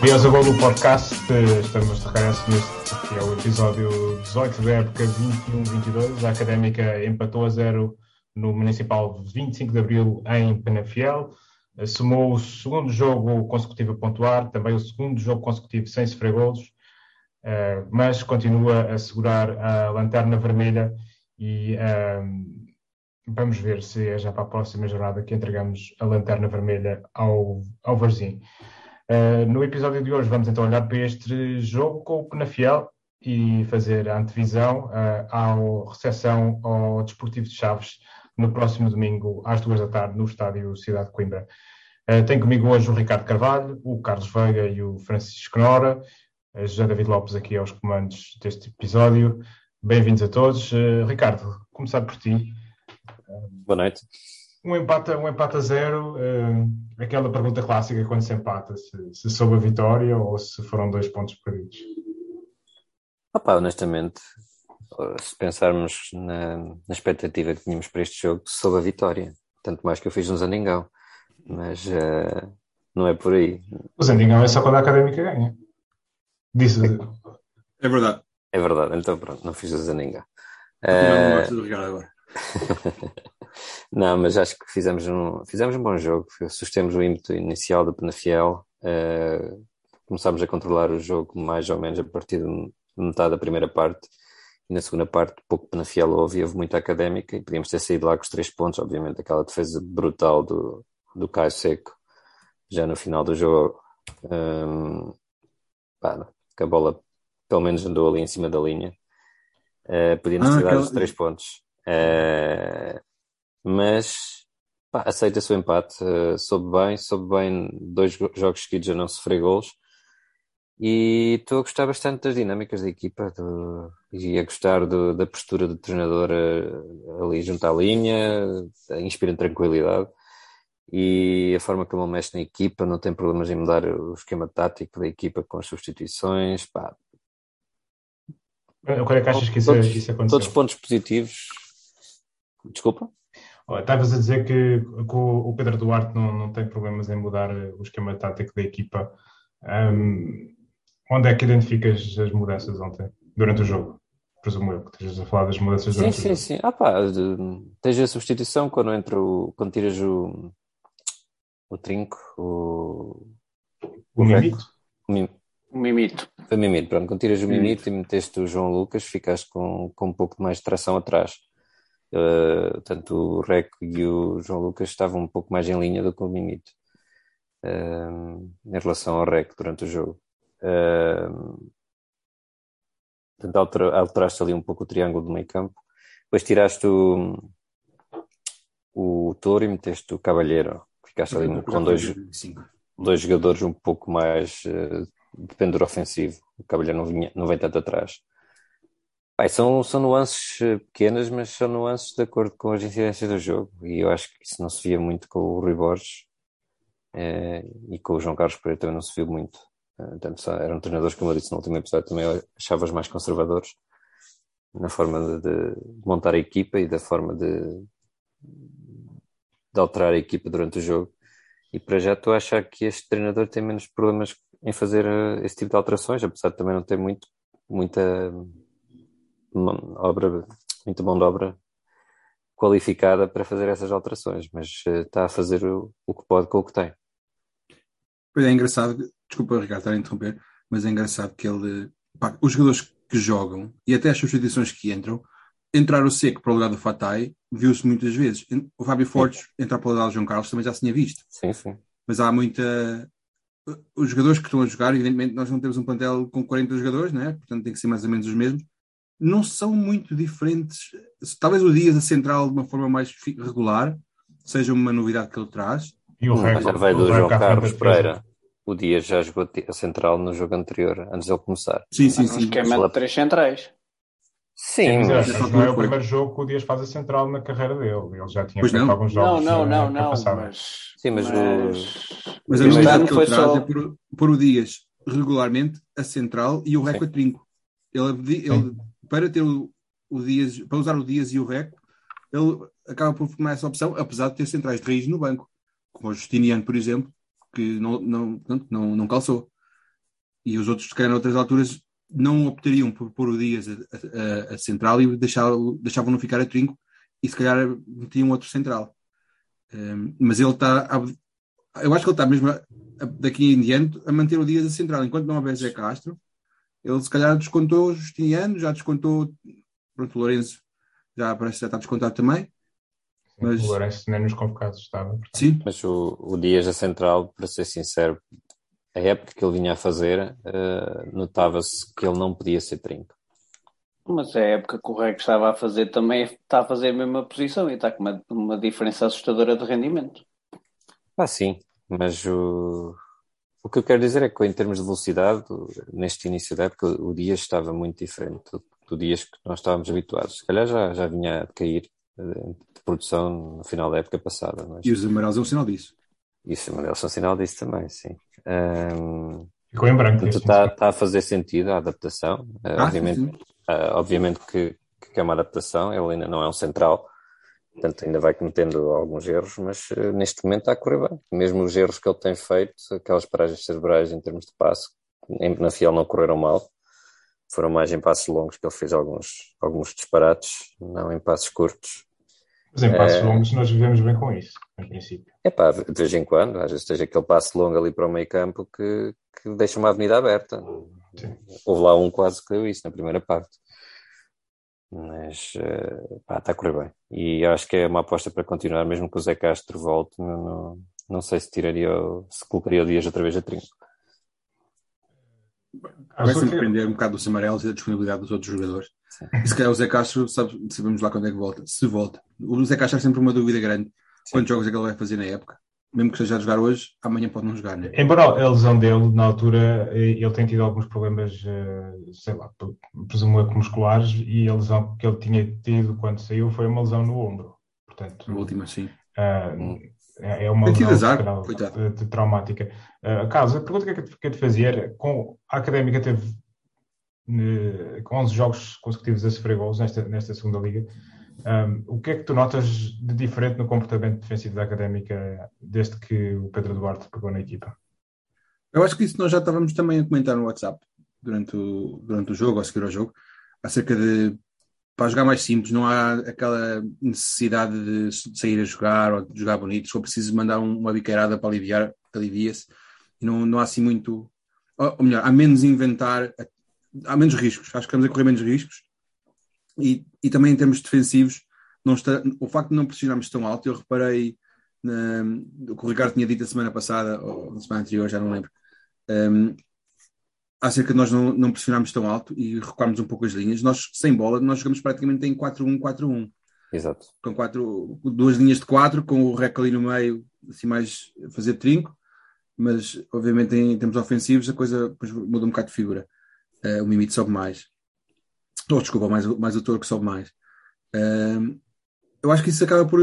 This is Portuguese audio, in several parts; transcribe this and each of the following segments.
Bem-vindos ao Gol do Podcast. Estamos de regresso neste que é o episódio 18 da época 21-22. A Académica empatou a zero no Municipal 25 de Abril em Penafiel. Somou o segundo jogo consecutivo a pontuar, também o segundo jogo consecutivo sem sofrer golos, eh, mas continua a segurar a lanterna vermelha e ehm, vamos ver se é já para a próxima jornada que entregamos a lanterna vermelha ao, ao Varzim. Uh, no episódio de hoje vamos então olhar para este jogo com o Penafiel e fazer a antevisão uh, à recepção ao Desportivo de Chaves no próximo domingo às duas da tarde no estádio Cidade de Coimbra. Uh, tem comigo hoje o Ricardo Carvalho, o Carlos Veiga e o Francisco Nora, uh, José David Lopes aqui aos comandos deste episódio. Bem-vindos a todos. Ricardo, começar por ti. Boa noite um empate, um empate a zero, uh, aquela pergunta clássica quando se empata, se, se soube a vitória ou se foram dois pontos perdidos. Opa, honestamente, se pensarmos na, na, expectativa que tínhamos para este jogo, soube a vitória. Tanto mais que eu fiz um Zandingão. Mas uh, não é por aí. O Zandingão é só quando a académica ganha. Disse. É verdade. É verdade, então pronto, não fiz o Zandingão. Uh... Não agora. Não, mas acho que fizemos um, fizemos um bom jogo. Sustemos o ímpeto inicial do Penafiel. Uh, começámos a controlar o jogo mais ou menos a partir de metade da primeira parte. E na segunda parte, pouco Penafiel houve, houve muita académica e podíamos ter saído lá com os três pontos. Obviamente, aquela defesa brutal do, do Caio Seco, já no final do jogo. Um, pá, que a bola pelo menos andou ali em cima da linha. Uh, podíamos ah, dado os três pontos. Uh, mas pá, aceita-se o empate. Uh, soube bem, soube bem dois jogos seguidos a não sofrer gols. E estou a gostar bastante das dinâmicas da equipa do, e a gostar do, da postura do treinador ali junto à linha, inspira tranquilidade. E a forma como ele mexe na equipa, não tem problemas em mudar o esquema tático da equipa com as substituições. Pá. Quando é que achas que isso, todos, isso aconteceu? Todos pontos positivos. Desculpa? Estavas a dizer que, que, o Pedro Duarte não, não tem problemas em mudar o esquema tático da equipa. Um, onde é que identificas as mudanças ontem, durante o jogo? Presumo eu que estejas a falar das mudanças durante sim, o sim, jogo. Sim, sim, ah, pá, tens a substituição quando entra o, quando tiras o, o trinco, o. O, o mimito. O, mim, o mimito. Foi mimito, pronto. Quando tiras o mimito, mimito. e meteste o João Lucas, ficaste com, com um pouco mais de tração atrás. Uh, tanto o Rec e o João Lucas estavam um pouco mais em linha do que o Mimito uh, em relação ao Rec durante o jogo. Uh, portanto, alteraste ali um pouco o triângulo do meio campo. Depois tiraste o, o Touro e meteste o Cavalheiro. Ficaste ali com dois, dois jogadores um pouco mais uh, de pendor ofensivo. O Cavalheiro não, não vem tanto atrás. São, são nuances eh, pequenas, mas são nuances de acordo com as incidências do jogo. E eu acho que isso não se via muito com o Rui Borges eh, e com o João Carlos Pereira também não se viu muito. Tanto eram treinadores, como eu disse no último episódio, também achava-os mais conservadores na forma de, de, montar a equipa e da forma de, de alterar a equipa durante o jogo. E para já estou a achar que este treinador tem menos problemas em fazer esse tipo de alterações, apesar de também não ter muito, muita obra, muita mão de obra qualificada para fazer essas alterações, mas uh, está a fazer o, o, que pode com o que tem. Pois é engraçado, desculpa Ricardo estar a interromper, mas é engraçado que ele, pá, os jogadores que jogam e até as substituições que entram, entrar o seco para o lugar do Fatai viu-se muitas vezes. O Fábio Fortes entrar para o lugar do João Carlos também já se tinha visto. Sim, sim. Mas há muita. Os jogadores que estão a jogar, evidentemente, nós não temos um plantel com 40 jogadores, né? portanto tem que ser mais ou menos os mesmos não são muito diferentes. Talvez o Dias a central de uma forma mais regular seja uma novidade que ele traz. E o Mas já vai do João Carlos Pereira. O Dias já jogou a central no jogo anterior, antes de ele começar. Sim, sim, sim. esquema de três centrais. Sim, sim mas não é o primeiro jogo que o Dias faz a central na carreira dele. Ele já tinha pois feito alguns jogos. Não, não, não, não. Mas, sim, mas, mas, mas a novidade que ele traz só... é por, por o Dias regularmente a central e o recorde trinco. Ele, ele para ter o, o Dias, para usar o Dias e o Reco, ele acaba por tomar essa opção, apesar de ter centrais de raiz no banco, como o Justiniano, por exemplo, que não, não, não, não calçou. E os outros, se calhar, noutras alturas, não optariam por pôr o Dias a, a, a central e deixavam, deixavam-no ficar a trinco e se calhar metiam outro central. Um, mas ele está. Eu acho que ele está mesmo a, a, daqui em diante a manter o Dias a central. Enquanto não houver Zé Castro, ele se calhar descontou o Justiniano, já descontou. Pronto, o Lourenço já parece que já está descontado também. Mas... O Lourenço nem nos convocados estava. Portanto. Sim. Mas o, o Dias a central, para ser sincero, a época que ele vinha a fazer, uh, notava-se que ele não podia ser trinco. Mas a época que o Reg estava a fazer também está a fazer a mesma posição e está com uma, uma diferença assustadora de rendimento. Ah, sim, mas o, o que eu quero dizer é que em termos de velocidade, neste início da época, o Dias estava muito diferente do, do Dias que nós estávamos habituados. Se calhar já, já vinha a cair eh, de produção no final da época passada. Mas... E os amarelos é um sinal disso. E são um sinal disso também, sim. Um... Ficou em branco. Está tá a fazer sentido a adaptação. Ah, obviamente, sim, sim. Uh, obviamente que, que é uma adaptação, ele ainda não é um central, portanto ainda vai cometendo alguns erros, mas uh, neste momento está a correr bem. Mesmo os erros que ele tem feito, aquelas paragens cerebrais em termos de passe, em, na Fiel não correram mal, foram mais em passos longos que ele fez alguns, alguns disparates, não em passos curtos. Mas em passos é... longos nós vivemos bem com isso, em princípio. É pá, de vez em quando, às vezes esteja aquele passo longo ali para o meio campo que, que deixa uma avenida aberta. Sim. Houve lá um quase que deu isso na primeira parte. Mas uh, pá, está a correr bem. E acho que é uma aposta para continuar, mesmo que o Zé Castro volte. Não, não, não sei se tiraria, se colocaria o Dias outra vez a trinco. Vai sempre depender um bocado dos amarelos e da disponibilidade dos outros jogadores. Sim. E se calhar o Zé Castro, sabe, sabemos lá quando é que volta. Se volta. O Zé Castro é sempre uma dúvida grande. Quantos jogos é que ele vai fazer na época? mesmo que esteja a jogar hoje, amanhã pode não jogar, né? Embora a lesão dele, na altura, ele tem tido alguns problemas, eh, sei lá, presumo que musculares, e a lesão que ele tinha tido quando saiu foi uma lesão no ombro. Portanto, a última, sim. Uh, é uma lesão azar, de, de, traumática. Uh, Carlos, a pergunta que eu te fazia era, com, a Académica teve com 11 jogos consecutivos a sofrer gols nesta, nesta segunda liga, um, o que é que tu notas de diferente no comportamento defensivo da Académica desde que o Pedro Duarte pegou na equipa? Eu acho que isso nós já estávamos também a comentar no WhatsApp durante o, durante o jogo, ao seguir ao jogo, acerca de para jogar mais simples, não há aquela necessidade de sair a jogar ou de jogar bonito. For preciso mandar uma biqueirada para aliviar, alivia-se. Não, não há assim muito. Ou melhor, há menos inventar, há menos riscos. Acho que estamos a correr menos riscos e, e também em termos defensivos, não está, o facto de não pressionarmos tão alto, eu reparei na, o que o Ricardo tinha dito a semana passada, ou na semana anterior, já não lembro, um, acerca de nós não, não pressionarmos tão alto e recuarmos um pouco as linhas. Nós, sem bola, nós jogamos praticamente em 4-1-4-1. Exato. Com quatro, duas linhas de quatro, com o rec ali no meio, assim mais fazer trinco, mas obviamente em termos ofensivos a coisa muda um bocado de figura. Uh, o Mimite sobe mais. Oh, desculpa, mais, mais o Toro que sobe mais. Uh, eu acho que isso acaba por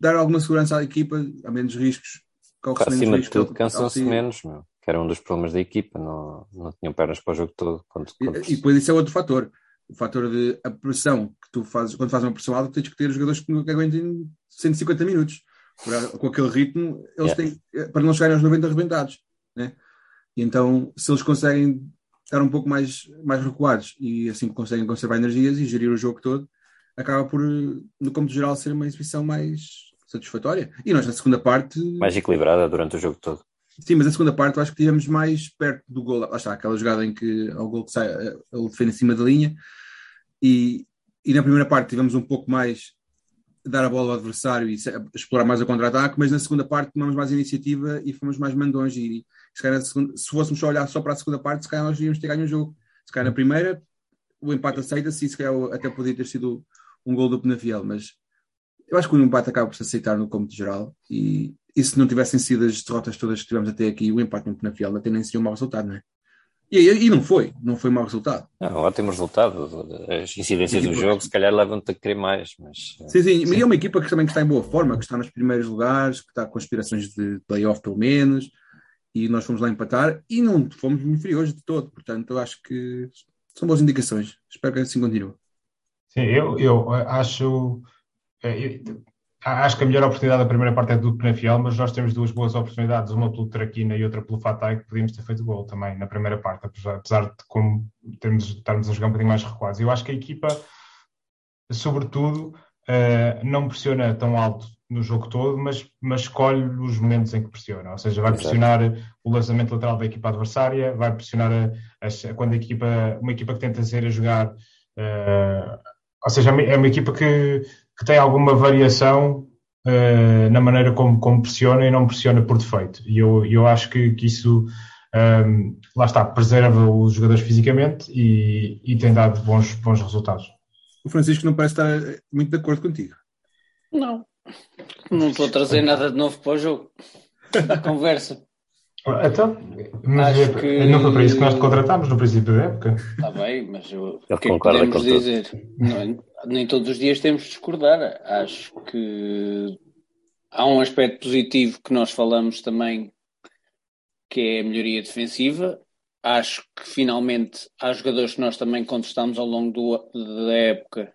dar alguma segurança à equipa, há menos riscos. Acima de tudo, cansam-se menos, meu, que era um dos problemas da equipa, não, não tinham pernas para o jogo todo. Quando, quando... E, e depois isso é outro fator. O fator de a pressão que tu fazes, quando fazes uma pressão alta, tens que ter jogadores que aguentem 150 minutos. Com aquele ritmo, eles yeah. têm, eh, para não chegarem aos 90 arrebentados. Né? E então, se eles conseguem estar um pouco mais, mais recuados e assim conseguem conservar energias e gerir o jogo todo, acaba por, no cômputo geral, ser uma exibição mais satisfatória. E nós, na segunda parte. Mais equilibrada durante o jogo todo. Sim, mas na segunda parte eu acho que estivemos mais perto do gol. Lá está, aquela jogada em que o gol que sai, ele defende em cima da linha. E, e na primeira parte tivemos um pouco mais dar a bola ao adversário e explorar mais o contra-ataque, mas na segunda parte tomamos mais iniciativa e fomos mais mandões. E se, calhar, se fôssemos só olhar só para a segunda parte, se calhar nós iríamos ter ganho o jogo. Se calhar na primeira, o empate aceita-se e se calhar até poderia ter sido um gol do Penafiel, mas eu acho que o empate acaba por se aceitar no cômputo geral e, e se não tivessem sido as derrotas todas que tivemos até aqui, o empate no Penafiel até nem seria um mau resultado, não é? E, e, não foi, não foi mau resultado. Não, ótimo resultado. As incidências do jogo, se calhar, levam-te a querer mais. Mas... Sim, sim, sim. E é uma equipa que também está em boa forma, que está nos primeiros lugares, que está com aspirações de playoff pelo menos, e nós fomos lá empatar e não fomos inferiores de todo. Portanto, eu acho que são boas indicações. Espero que assim continue. Sim, eu, eu acho. Eh, eu, acho que a melhor oportunidade da primeira parte é do Penafiel, mas nós temos duas boas oportunidades, uma pelo Traquina e outra pelo Fatai, que podíamos ter feito gol também na primeira parte, apesar, de como termos, estarmos a jogar um bocadinho mais recuados. Eu acho que a equipa, sobretudo, uh, não pressiona tão alto no jogo todo, mas, mas escolhe os momentos em que pressiona. Ou seja, vai Exato. pressionar o lançamento lateral da equipa adversária, vai pressionar a, a, quando a equipa, uma equipa que tenta ser a jogar. Uh, ou seja, é uma equipa que que tem alguma variação uh, na maneira como, como, pressiona e não pressiona por defeito. E eu, eu acho que, que isso, um, ehm, lá está, preserva os jogadores fisicamente e, e tem dado bons, bons resultados. O Francisco não parece estar muito de acordo contigo. Não, não estou a trazer nada de novo para o jogo. Da conversa. Então, mas Acho que... não foi para isso que nós te contratámos no princípio da época. Está bem, mas eu, o que é que podemos dizer? Não, nem todos os dias temos de discordar. Acho que há um aspecto positivo que nós falamos também, que é a melhoria defensiva. Acho que finalmente há jogadores que nós também contestamos ao longo do, da época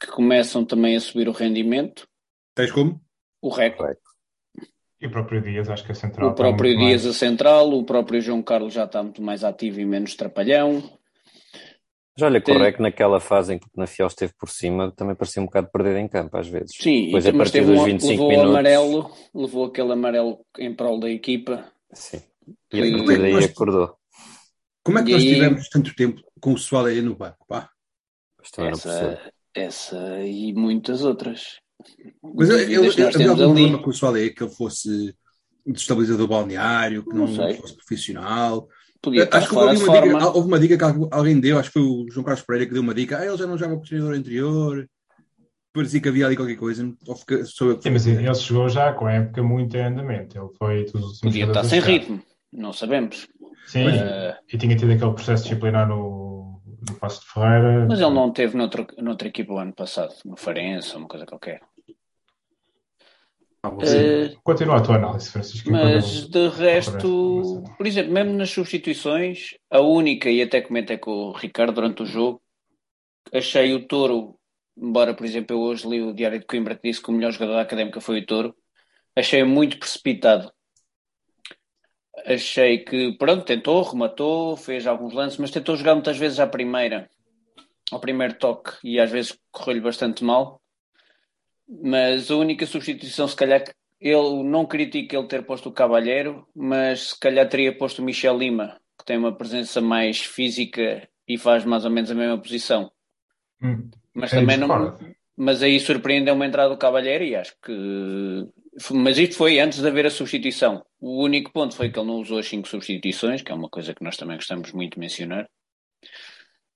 que começam também a subir o rendimento. Tens como? O recorde. E o próprio Dias, acho que é central. O próprio Dias mais... a central, o próprio João Carlos já está muito mais ativo e menos trapalhão. Já olha, Tem... correto naquela fase em que o Penafiel esteve por cima, também parecia um bocado perder em campo às vezes. Sim, Depois, e, a mas teve um, levou minutos... amarelo, levou aquele amarelo em prol da equipa. Sim. E a partir daí acordou. Como é que e nós aí... tivemos tanto tempo com o pessoal aí no banco? Pá? Essa, essa e muitas outras. Mas eu, eu, eu havia algum ali. problema com o Soalé que ele fosse destabilizador balneário, que não, não fosse profissional. Podia estar acho que houve uma, dica, houve uma, dica, que alguém deu, acho que foi o João Carlos Pereira que deu uma dica. Ah, ele já não joga para o treinador anterior. Parecia que havia ali qualquer coisa. Fica, sou eu Sim, mas ele chegou já com a época muito em andamento. Ele foi tudo Podia estar sem ritmo, não sabemos. Sim, uh... e tinha tido aquele processo disciplinar no, no Passo de Ferreira. Mas ele não teve noutra, noutra equipa o ano passado, no Farense, uma coisa qualquer. Ah, uh, Continua a tua análise, Francisco. Mas de resto, por exemplo, mesmo nas substituições, a única, e até comentei com o Ricardo durante o jogo, achei o Touro, embora, por exemplo, eu hoje li o Diário de Coimbra que disse que o melhor jogador da académica foi o Touro, achei muito precipitado. Achei que, pronto, tentou, rematou, fez alguns lances, mas tentou jogar muitas vezes à primeira, ao primeiro toque, e às vezes correu-lhe bastante mal mas a única substituição, se calhar, ele não critica ele ter posto o Cavalheiro, mas se calhar teria posto o Michel Lima, que tem uma presença mais física e faz mais ou menos a mesma posição. Hum, mas é também não. Mas aí surpreendeu uma entrada do Cavalheiro e acho que. Mas isto foi antes de haver a substituição. O único ponto foi que ele não usou as cinco substituições, que é uma coisa que nós também gostamos muito de mencionar.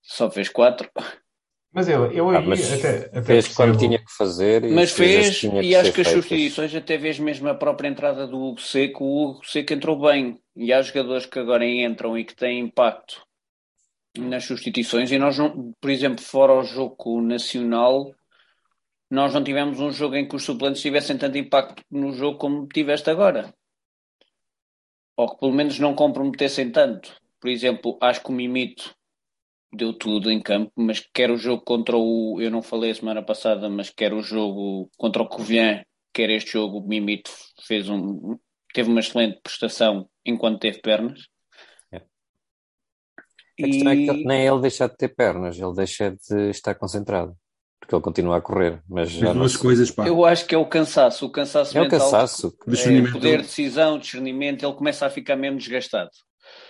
Só fez quatro. Mas ele, eu ah, mas até, até fez percebo... quando tinha que fazer. Mas fez, fez e acho que as substituições, até vês mesmo a própria entrada do Hugo Seco, o Hugo Seco entrou bem. E há jogadores que agora entram e que têm impacto nas substituições. E nós, não, por exemplo, fora o jogo nacional, nós não tivemos um jogo em que os suplentes tivessem tanto impacto no jogo como tiveste agora. Ou que pelo menos não comprometessem tanto. Por exemplo, acho que o Mimito deu tudo em campo, mas quer o jogo contra o. Eu não falei a semana passada, mas quer o jogo contra o Covilhã, quer este jogo, o Mimito fez um. teve uma excelente prestação enquanto teve pernas. É. A questão é que nem ele deixa de ter pernas, ele deixa de estar concentrado. Porque ele continua a correr, mas já duas coisas, pá. Eu acho que é o cansaço, o cansaço é mental. O cansaço. É, poder, decisão, discernimento, ele começa a ficar mesmo desgastado.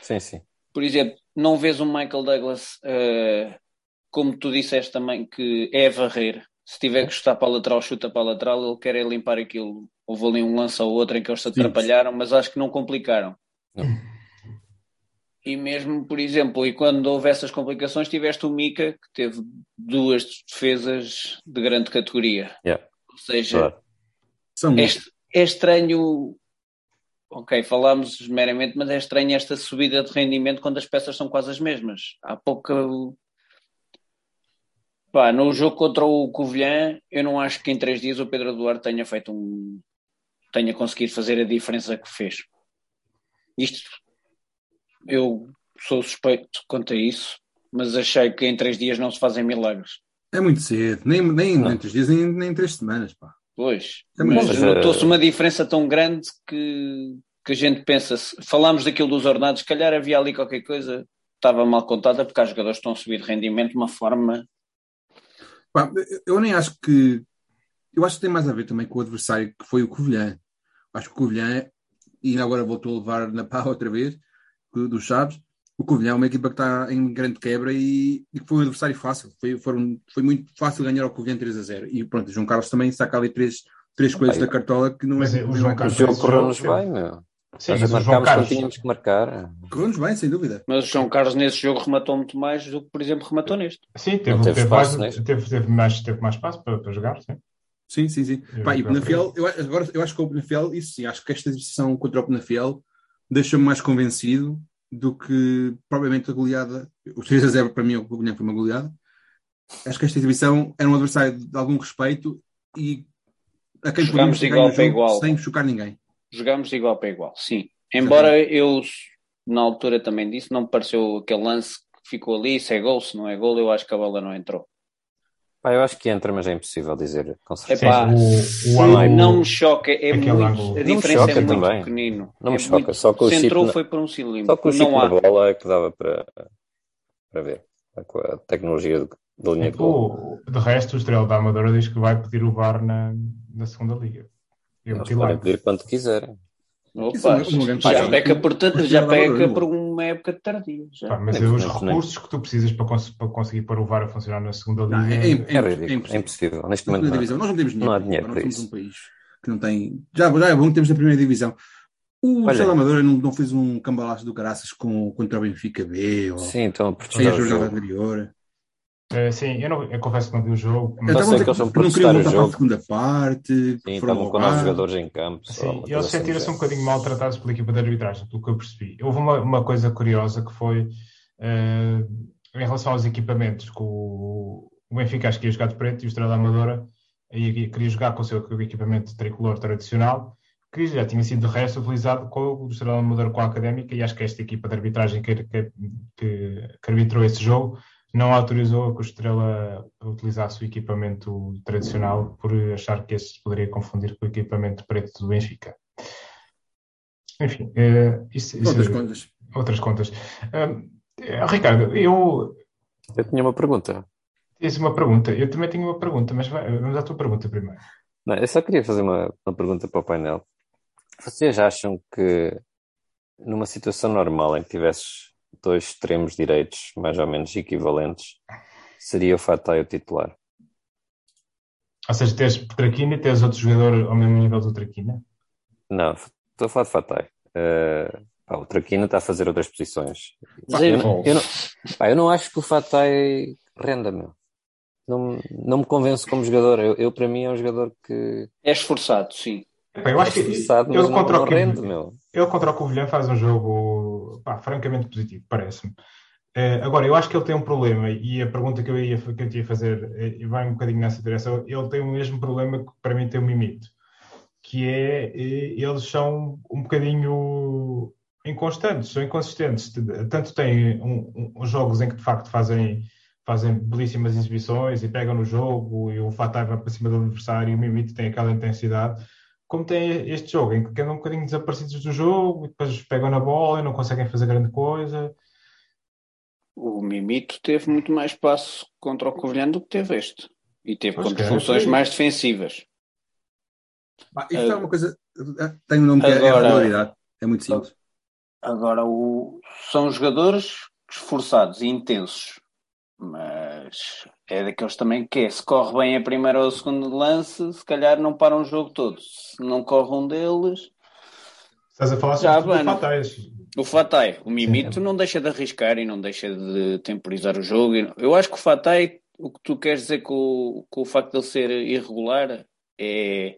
Sim, sim. Por exemplo, não vês um Michael Douglas, uh, como tu disseste também, que é varrer. Se tiver que chutar para a lateral, chuta para a lateral, ele quer é limpar aquilo. Houve ali um lance ou outro em que eles se atrapalharam, mas acho que não complicaram. Não. E mesmo, por exemplo, e quando houve essas complicações, tiveste o Mika, que teve duas defesas de grande categoria. Yeah. Ou seja, claro. é, é estranho ok, falámos meramente, mas é estranho esta subida de rendimento quando as peças são quase as mesmas. Há pouca. Pá, no jogo contra o Covilhã, eu não acho que em três dias o Pedro Duarte tenha feito um. tenha conseguido fazer a diferença que fez. Isto. Eu sou suspeito quanto a isso, mas achei que em três dias não se fazem milagres. É muito cedo, nem, nem, nem três dias, nem, nem três semanas, pá. Pois, é mas notou-se uma diferença tão grande que, que a gente pensa, se falámos daquilo dos ordenados, se calhar havia ali qualquer coisa estava mal contada porque os jogadores estão a subir de rendimento de uma forma. Pá, eu nem acho que. Eu acho que tem mais a ver também com o adversário que foi o Covilhã. Acho que o Covilhã, e agora voltou a levar na pá outra vez, dos Chaves, o Covilhã é uma equipa que está em grande quebra e, e foi um adversário fácil. Foi, foram, foi muito fácil ganhar ao Covilhã 3 a 0. E pronto, João Carlos também saca ali três, três coisas da cartola que não é. O João Carlos correu-nos bem, meu. Sim, mas João Carlos tínhamos que marcar. Correu-nos bem, sem dúvida. Mas o João Carlos nesse jogo rematou muito mais do que, por exemplo, rematou neste. Sim, teve, teve, teve, espaço, mais, teve, teve, mais, teve mais espaço para, para jogar, sim. Sim, sim, sim. Pá, e Penafiel, eu, agora, eu acho que o Penafiel, isso sim, acho que esta exibição contra o Penafiel deixa-me mais convencido do que provavelmente a goleada. O 3 a 0 para mim, o Covilhã foi uma goleada. Acho que esta exibição era um adversário de algum respeito e a quem podíamos igual para igual. sem chocar ninguém. Jogámos de igual para igual, sim. Embora eu, na altura, também disse, não me pareceu aquele lance que ficou ali, se é gol, se não é gol, eu acho que a bola não entrou. Pá, eu acho que entra, mas é impossível dizer com certeza. Epá, o, o não me choca, é muito, a diferença é muito também. pequenino. Não me é choca, muito, só que o se entrou na... foi por um cilindro. Só que o chip não há. na bola é que dava para, para ver, com a tecnologia da linha de gol. De resto, o Estrela da Amadora diz que vai pedir o VAR na, na segunda liga. Eu Eles podem pedir quando quiserem. Opa, já peca por, já peca por uma época tardia. Já. Pá, mas é os recursos que tu precisas para, cons para conseguir pôr o VAR a funcionar na segunda liga. É, é, é, é, impossível. é impossível. Neste momento, não. Divisão. Nós não temos dinheiro. Não há dinheiro para isso. um país que não tem. Já, já é bom que temos a primeira divisão. O Estrela Amadora não, não fez um cambalaço do caraças com, contra o Benfica B? Ou, Sim, então a jogo anterior. Uh, sim, eu, não, eu confesso que não vi o jogo. Mas... Eu sei que eles são não queriam voltar para a segunda parte. Sim, estavam com novos jogadores em campo. Sim, eles sentiram-se um bocadinho maltratados pela equipa de arbitragem, pelo que eu percebi. Houve uma, uma coisa curiosa que foi uh, em relação aos equipamentos, que o, o Benfica acho que ia jogar de preto e o Estrela Amadora ia, queria jogar com o seu equipamento tricolor tradicional, que já tinha sido de resto utilizado com o Estrela Amadora com a Académica e acho que esta equipa de arbitragem que, que, que, que arbitrou esse jogo não autorizou a que o Estrela utilizasse o equipamento tradicional por achar que esse poderia confundir com o equipamento preto do Benfica. Enfim, uh, isso, isso, outras contas. Outras contas. Uh, Ricardo, eu. Eu tinha uma pergunta. Tens uma pergunta? Eu também tenho uma pergunta, mas vamos à tua pergunta primeiro. Não, eu só queria fazer uma, uma pergunta para o painel. Vocês acham que numa situação normal em que tivesses dois extremos direitos mais ou menos equivalentes, seria o Fatai o titular. Ou seja, tens Traquina e tens outro jogador ao mesmo nível do Traquina? Não, estou a falar de Fatai. Uh, pá, o Traquina está a fazer outras posições. Pá, eu, não, eu, não, pá, eu não acho que o Fatai renda, meu. Não, não me convence como jogador. Eu, eu, para mim, é um jogador que. É esforçado, sim. eu acho que ele, ele, contra o rende, meu. ele contra o Covilhã faz um jogo pá, francamente positivo, parece-me. Uh, agora, eu acho que ele tem um problema, e a pergunta que eu ia, que eu ia fazer uh, vai um bocadinho nessa direção. Ele tem o mesmo problema que para mim tem o Mimito, que é uh, eles são um bocadinho inconstantes, são inconsistentes. Tanto têm um, um, jogos em que de facto fazem, fazem belíssimas exibições e pegam no jogo, e o Fatai vai para cima do adversário, e o Mimito tem aquela intensidade como tem este jogo, em que andam um bocadinho desaparecidos do jogo e depois pegam na bola e não conseguem fazer grande coisa. O Mimito teve muito mais espaço contra o Covilhã do que teve este. E teve pois contra funções mais defensivas. Ah, isto uh, é uma coisa. Eh, tem um nome que agora, é a regularidade. É muito simples. Agora, o, são jogadores esforçados e intensos. Mas é daqueles também que é, se corre bem a primeira ou a segunda lance, se calhar não param o jogo todo. Se não corre um deles. Estás a falar sobre o Fatai. O Fatai, o Mimito Sim. não deixa de arriscar e não deixa de temporizar o jogo. Eu acho que o Fatai, o que tu queres dizer com, o, com o facto de ele ser irregular é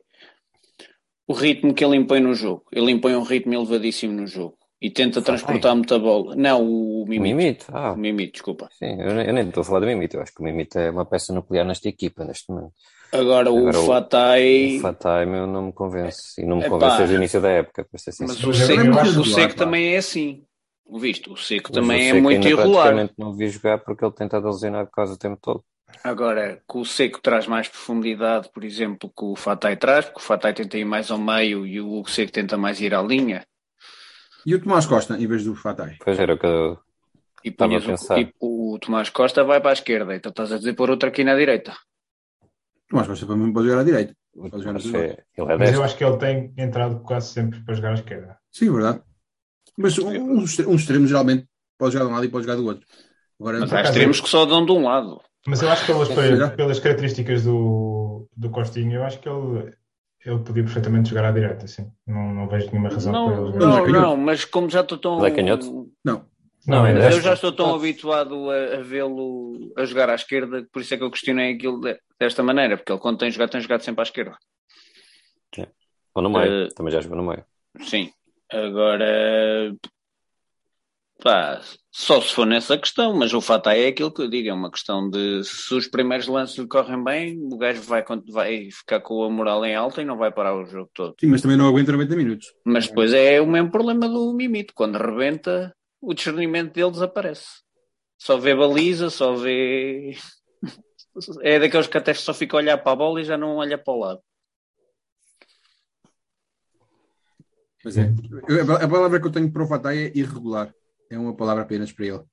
o ritmo que ele impõe no jogo. Ele impõe um ritmo elevadíssimo no jogo e tenta transportar muita bola. Não, o Mimito. O Mimito, ah. O Mimito, desculpa. Sim, eu, eu nem estou a falar do Mimito, eu acho que o Mimito é uma peça nuclear nesta equipa, neste momento. Agora, Agora o Fatai. O Fatai meu, não me convence. E não me Epá, convence desde o início da época, para ser sincero. Mas o Seco, o Seco também é assim. O visto, o Seco também o é Seco é muito irregular. não vi jogar porque ele tenta lesionar quase o tempo todo. Agora, que o Seco traz mais profundidade, por exemplo, que o Fatai traz, porque o Fatai tenta ir mais ao meio e o Seco tenta mais ir à linha. E o Tomás Costa, em vez do Fatai? Pois era o que eu e estava a pensar. O, o, Tomás Costa vai para a esquerda, então estás a dizer pôr outro aqui na direita. Tomás Costa para mim pode jogar à direita. Pode jogar é, é Mas eu acho que ele tem entrado quase sempre para jogar à esquerda. Sim, verdade. Mas um, um, um extremo geralmente pode jogar de um lado e pode jogar do outro. Agora, Mas há extremos que só dão de um lado. Mas eu acho que pelas, pelas características do, do Costinho, eu acho que ele, ele podia perfeitamente jogar à direita, sim. Não, não vejo nenhuma razão não, para ele jogar. Não, não, mas como já estou tão. Ele é canhoto? Não. Não, eu já estou tão habituado a, a vê-lo a jogar à esquerda, por isso é que eu questionei aquilo de, desta maneira, porque ele quando tem jogado, tem jogado sempre à esquerda. Sim. Ou no meio, uh, também já jogou no meio. Sim. Agora, Pá, só se for nessa questão, mas o fato é aquilo que eu digo, é uma questão de se os primeiros lances lhe correm bem, o gajo vai, vai ficar com a moral em alta e não vai parar o jogo todo. Sim, mas também não aguenta 90 minutos. Mas depois é o mesmo problema do Mimito, quando rebenta, o discernimento dele desaparece. Só vê baliza, só vê. é daqueles que até só fica a olhar para a bola e já não olha para o lado. Pois é. A palavra que eu tenho para o Fatai é irregular é uma palavra apenas para ele.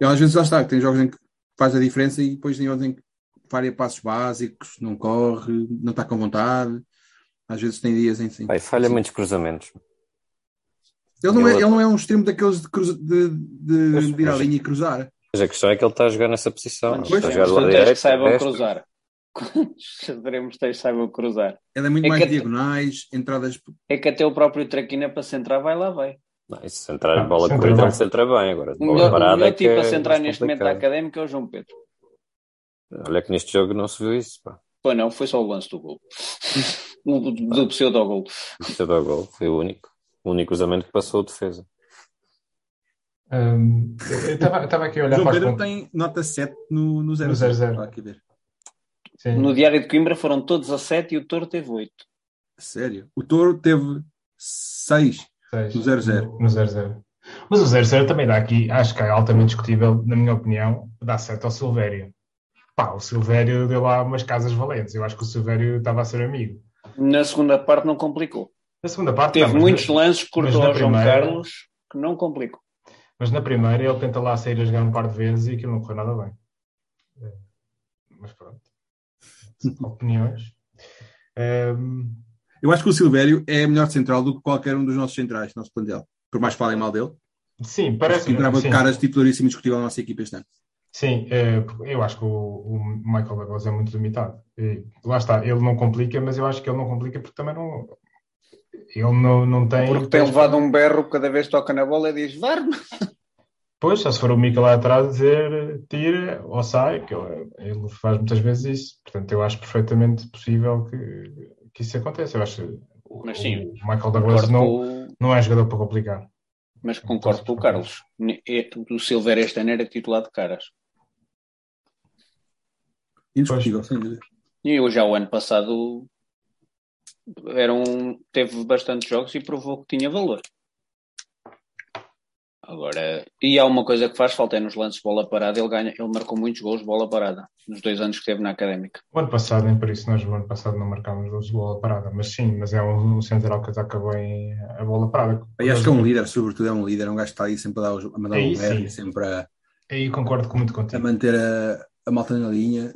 E às vezes já está, tem jogos em que faz a diferença e depois tem outros em que faria passos básicos, não corre, não está com vontade. Às vezes tem dias em. Vai, falha assim. muitos cruzamentos. Ele não, é, ele não é um extremo daqueles de, cruza, de, de, pois, de ir à linha e cruzar. Mas a questão é que ele está a jogar nessa posição. Pois, está a jogar lá direito, que saibam cruzar. Veremos que saibam cruzar. Ele é muito é mais diagonais, entradas. É que até o próprio Traquina para centrar vai lá, vai. Não, isso centrar ah, bola corrida ele centra bem agora. O melhor, o melhor é tipo a centrar neste momento da académica é o João Pedro. Olha que neste jogo não se viu isso. Pá. Pô, não, foi só o lance do gol. do, do pseudo-gol. O pseudo-gol foi o único. O único cruzamento que passou a defesa. Um, eu estava aqui a olhar João para Pedro tem nota 7 no, no 0-0. Aqui ver. No Diário de Coimbra foram todos a 7 e o Toro teve 8. Sério? O Toro teve 6. 6, no 0-0. No 0-0. Mas o 0-0 também dá aqui, acho que é altamente discutível, na minha opinião, dá certo ao Silvério. Pá, o Silvério deu lá umas casas valentes. Eu acho que o Silvério estava a ser amigo. Na segunda parte não complicou. Na segunda parte Teve não, muitos lances que cortou ao João Carlos que não complicou. Mas na primeira ele tenta lá sair a jogar um par de vezes e aquilo não correu nada bem. É, mas pronto. Opiniões. Um, eu acho que o Silvério é melhor central do que qualquer um dos nossos centrais, nosso plantel. Por mais que falem mal dele. Sim, parece que. Entrava de caras titularíssimo e discutível na nossa equipa este ano. Sim, é, eu acho que o, Michael Douglas é muito limitado. Lá está, ele não complica, mas eu acho que ele não complica porque também não. Ele não, não tem. Porque tem levado um berro cada vez que toca na bola e diz: Varme! Pois, só se for o Mica lá atrás dizer tira ou sai, que ele, ele, faz muitas vezes isso. Portanto, eu acho perfeitamente possível que, que isso aconteça. Eu acho Mas, sim, o Michael Douglas não, com... não é jogador para complicar. Mas concordo com o Carlos. O Silver este ano era titular de caras. Indiscutível, sem dúvida. E eu já o ano passado era um, teve bastantes jogos e provou que tinha valor. Agora, e há uma coisa que faz falta é nos lances de bola parada, ele ganha, ele marcou muitos gols de bola parada nos dois anos que esteve na académica. O ano passado, nem por isso nós no ano passado não marcámos gols de bola parada, mas sim, mas é um, um central que ataca bem a bola parada. Eu acho que é um líder, sobretudo é um líder, é um gajo que está aí sempre a, dar, a mandar aí, um R, sempre a. Aí concordo muito contigo. A manter a, a malta na linha,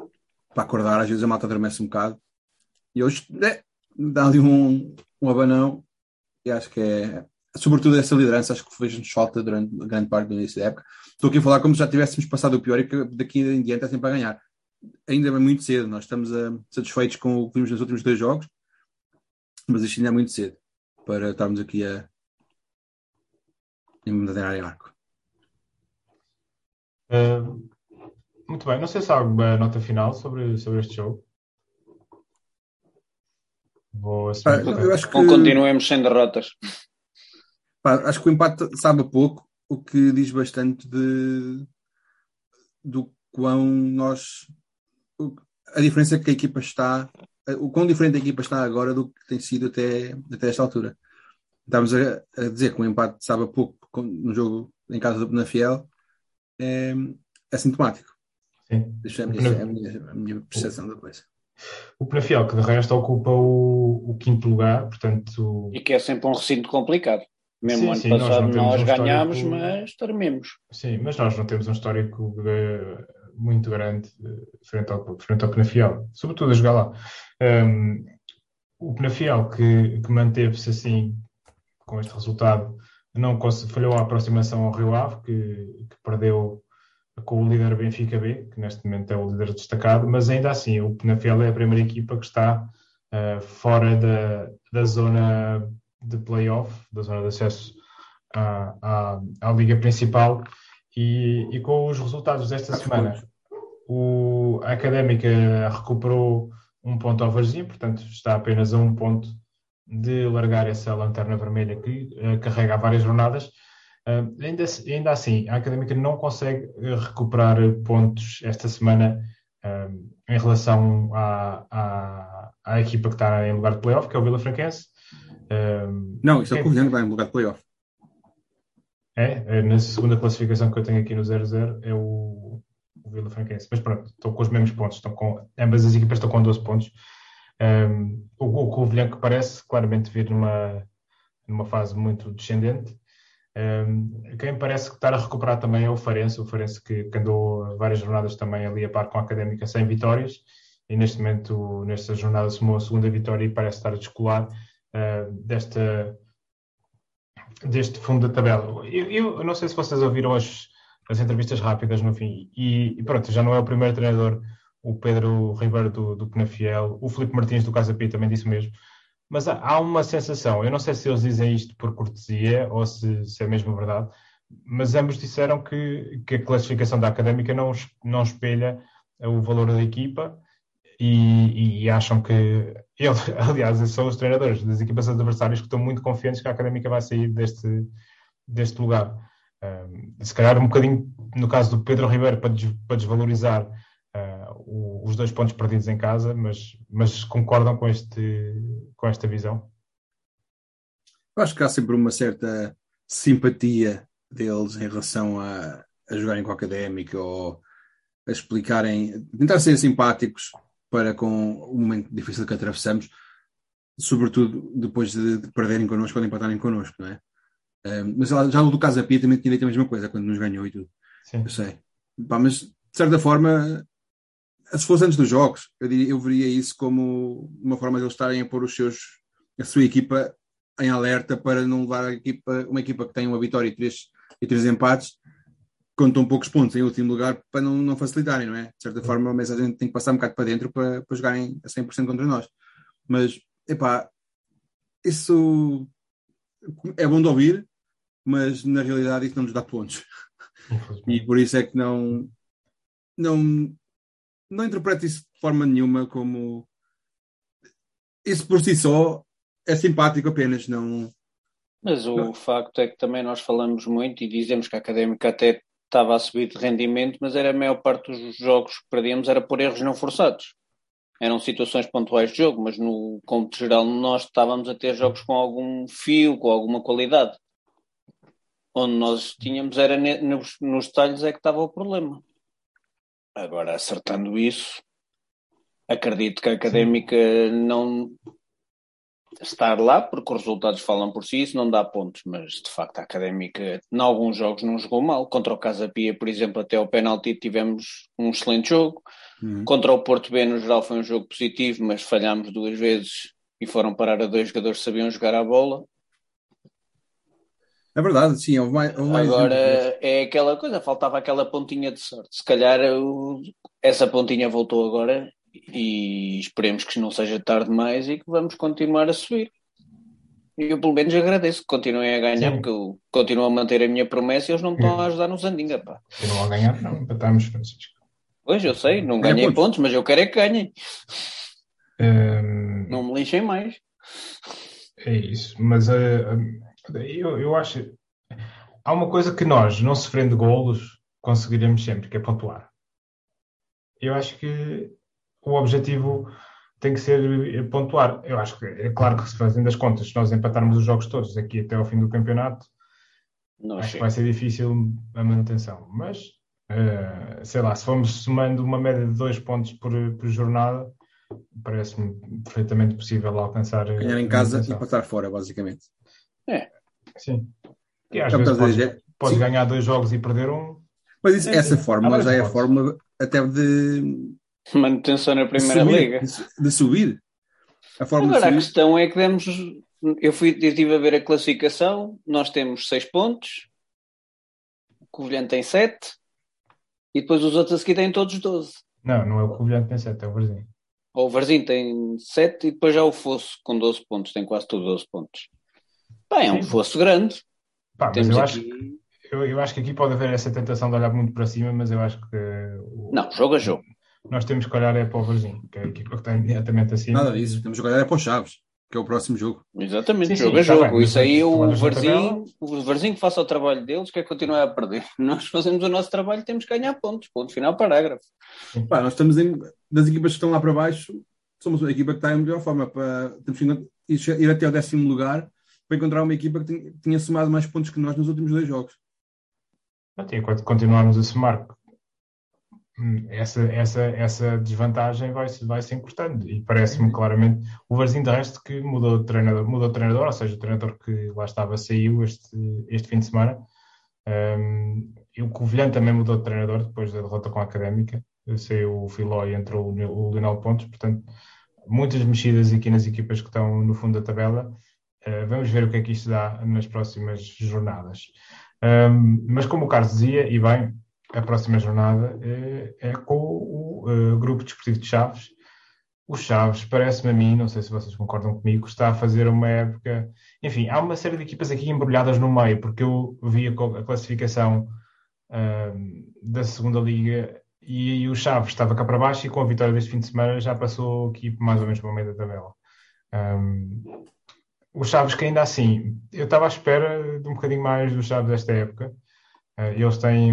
para acordar, às vezes a malta adormece um bocado. E hoje é, dá ali um, um abanão e acho que é, sobretudo essa liderança, acho que fez-nos falta durante grande parte do início da época. Estou aqui a falar como se já tivéssemos passado o pior e que daqui em diante é sempre a ganhar. Ainda é muito cedo, nós estamos uh, satisfeitos com o que vimos nos últimos dois jogos, mas isto ainda é muito cedo para estarmos aqui a endenar em arco. Uh, muito bem, não sei se há alguma nota final sobre, sobre este jogo. Vou ah, eu acho que... Ou continuemos sem derrotas. Pá, acho que o empate sabe pouco, o que diz bastante de, do quão nós. a diferença que a equipa está. o quão diferente a equipa está agora do que tem sido até, até esta altura. Estamos a, a dizer que o empate sabe pouco no jogo em casa do Penafiel é, é sintomático. Sim. Isto é a minha, é a minha, a minha percepção da coisa. O Penafiel, que de resto ocupa o, o, quinto lugar, portanto... E que é sempre um recinto complicado. Mesmo sim, ano sim, passado nós, nós um ganhámos, histórico... mas termemos. Sim, mas nós não temos um histórico muito grande frente ao, frente ao Penafiel, sobretudo a jogar lá. Um, o Penafiel, que, que manteve-se assim, com este resultado, não falhou a aproximação ao Rio Ave, que, que perdeu com o líder Benfica B, que neste momento é o líder destacado, mas ainda assim o Penafiel é a primeira equipa que está uh, fora da, da zona de playoff, da zona de acesso à, à, à liga principal e, e, com os resultados desta semana o, a Académica recuperou um ponto ao Varginho, portanto está apenas a um ponto de largar essa lanterna vermelha que uh, carrega há várias jornadas Uh, ainda, ainda assim, a Académica não consegue eh, recuperar pontos esta semana uh, em relação à, à, à, equipa que está em lugar de playoff, que é o Vila Franquense. Não, isso é o Covilhã que vai em lugar de playoff. É, é, na segunda classificação que eu tenho aqui no 0-0 é o, o Vila Franquense. Mas pronto, estão com os mesmos pontos, estão com, ambas as equipas estão com 12 pontos. Um, o, o Covilhã que parece claramente vir numa, numa fase muito descendente. Um, quem parece que está a recuperar também é o Farense, o Farense que, que, andou várias jornadas também ali a par com a Académica sem vitórias e neste momento, nesta jornada, somou a segunda vitória e parece estar a descolar uh, desta, deste fundo da tabela. Eu, eu, não sei se vocês ouviram as, as entrevistas rápidas no fim e, e, pronto, já não é o primeiro treinador, o Pedro Ribeiro do, do Penafiel, o Felipe Martins do Casa Pia também disse o mesmo mas há, uma sensação, eu não sei se eles dizem isto por cortesia ou se, se é mesmo verdade, mas ambos disseram que, que a classificação da académica não, não espelha o valor da equipa e, e, acham que ele, aliás, são os treinadores das equipas adversárias que estão muito confiantes que a académica vai sair deste, deste lugar. Um, se calhar um bocadinho no caso do Pedro Ribeiro para, des, para desvalorizar uh, os dois pontos perdidos em casa, mas, mas concordam com, este, com esta visão? Eu acho que há sempre uma certa simpatia deles em relação a, a jogarem com a académica ou a explicarem, tentar ser simpáticos para com o momento difícil que atravessamos, sobretudo depois de, de perderem connosco ou de empatarem connosco, não é? Um, mas já o do Casa Pia também tinha dito a mesma coisa quando nos ganhou e tudo. Sim. Eu sei. Pá, mas de certa forma se fosse antes dos jogos, eu, diria, eu veria isso como uma forma de eles estarem a pôr os seus, a sua equipa em alerta para não levar a equipa, uma equipa que tem uma vitória e três, e três empates com tão poucos pontos em último lugar para não, não facilitarem, não é? De certa forma, a mensagem tem que passar um bocado para dentro para, para jogarem a 100% contra nós. Mas, epá, isso é bom de ouvir, mas na realidade isso não nos dá pontos. e por isso é que não, não, não interpreto isso de forma nenhuma como. Isso por si só é simpático apenas, não. Mas o não. facto é que também nós falamos muito e dizemos que a académica até estava a subir de rendimento, mas era a maior parte dos jogos que perdíamos era por erros não forçados. Eram situações pontuais de jogo, mas no cômputo geral nós estávamos a ter jogos com algum fio, com alguma qualidade. Onde nós tínhamos era nos, nos detalhes é que estava o problema. Agora, acertando isso, acredito que a académica Sim. não estar lá, porque os resultados falam por si, isso não dá pontos, mas de facto a académica, em alguns jogos, não jogou mal. Contra o Casa Pia, por exemplo, até o penalti tivemos um excelente jogo. Uhum. Contra o Porto B, no geral, foi um jogo positivo, mas falhámos duas vezes e foram parar a dois jogadores que sabiam jogar a bola. É verdade, sim. O mais, o mais Agora é aquela coisa, faltava aquela pontinha de sorte. Se calhar eu, essa pontinha voltou agora e esperemos que não seja tarde demais e que vamos continuar a subir. E eu pelo menos agradeço que continuem a ganhar, sim. porque eu continuo a manter a minha promessa e eles não me estão a ajudar no Zandinga. Pá. Continuam a ganhar, não, empatamos, Francisco. Pois, eu sei, não ganhei pontos. pontos, mas eu quero é que ganhem. Um... Não me lixem mais. É isso, mas uh, eu, eu acho. Há uma coisa que nós, não sofrendo golos, conseguiremos sempre, que é pontuar. Eu acho que o objetivo tem que ser pontuar. Eu acho que é claro que se fazendo as contas, se nós empatarmos os jogos todos aqui até ao fim do campeonato, não acho que vai ser difícil a manutenção. Mas uh, sei lá, se formos somando uma média de dois pontos por, por jornada, parece-me perfeitamente possível alcançar. Ganhar em casa e passar fora, basicamente. É. Sim. E às é vezes podes, é... podes ganhar dois jogos e perder um. Mas isso, é, essa forma já é a forma até de manutenção na primeira de subir, liga. De subir. A forma Agora, a questão é que demos. Eu, fui, eu estive a ver a classificação, nós temos 6 pontos, o Covilhã tem 7 e depois os outros a seguir têm todos 12. Não, não é o Covilhã que tem 7, é o Varzim. O Varzim tem 7 e depois já o Fosso com 12 pontos, tem quase todos 12 pontos. Bem, é um Sim. fosso grande. Pá, mas eu, aqui... acho, eu, eu, acho que aqui pode haver essa tentação de olhar muito para cima, mas eu acho que. Não, jogo a jogo nós temos que olhar é para o Varzinho, que é a equipa que está imediatamente acima. Nada disso, temos que olhar é para o Chaves, que é o próximo jogo. Exatamente, sim, jogo sim, a jogo. Bem, Isso aí o Varzinho, o Varzinho que faça o trabalho deles, quer continuar a perder. Nós fazemos o nosso trabalho temos que ganhar pontos. Ponto final, parágrafo. Pá, nós estamos em, das equipas que estão lá para baixo, somos a equipa que está em melhor forma para temos que ir até ao décimo lugar para encontrar uma equipa que tinha, tinha somado mais pontos que nós nos últimos dois jogos. Até enquanto continuarmos a somar essa, essa, essa desvantagem vai, vai se encurtando. E parece-me claramente o Varzinho de resto que mudou de treinador, mudou de treinador, ou seja, o treinador que lá estava saiu este, este fim de semana. Um, e o Covilhã também mudou de treinador depois da derrota com a Académica. Saiu o Filó e entrou o, o Lionel Pontes, portanto muitas mexidas aqui nas equipas que estão no fundo da tabela. Uh, vamos ver o que é que isto dá nas próximas jornadas. Um, mas como o Carlos dizia, e bem a próxima jornada é, é com o uh, grupo desportivo de Chaves. O Chaves, parece-me a mim, não sei se vocês concordam comigo, está a fazer uma época. Enfim, há uma série de equipas aqui embrulhadas no meio, porque eu vi a, classificação uh, da segunda liga e, e, o Chaves estava cá para baixo e com a vitória deste fim de semana já passou aqui mais ou menos para o meio da tabela. Um, o Chaves que ainda assim, eu estava à espera de um bocadinho mais do Chaves desta época. Uh, eles têm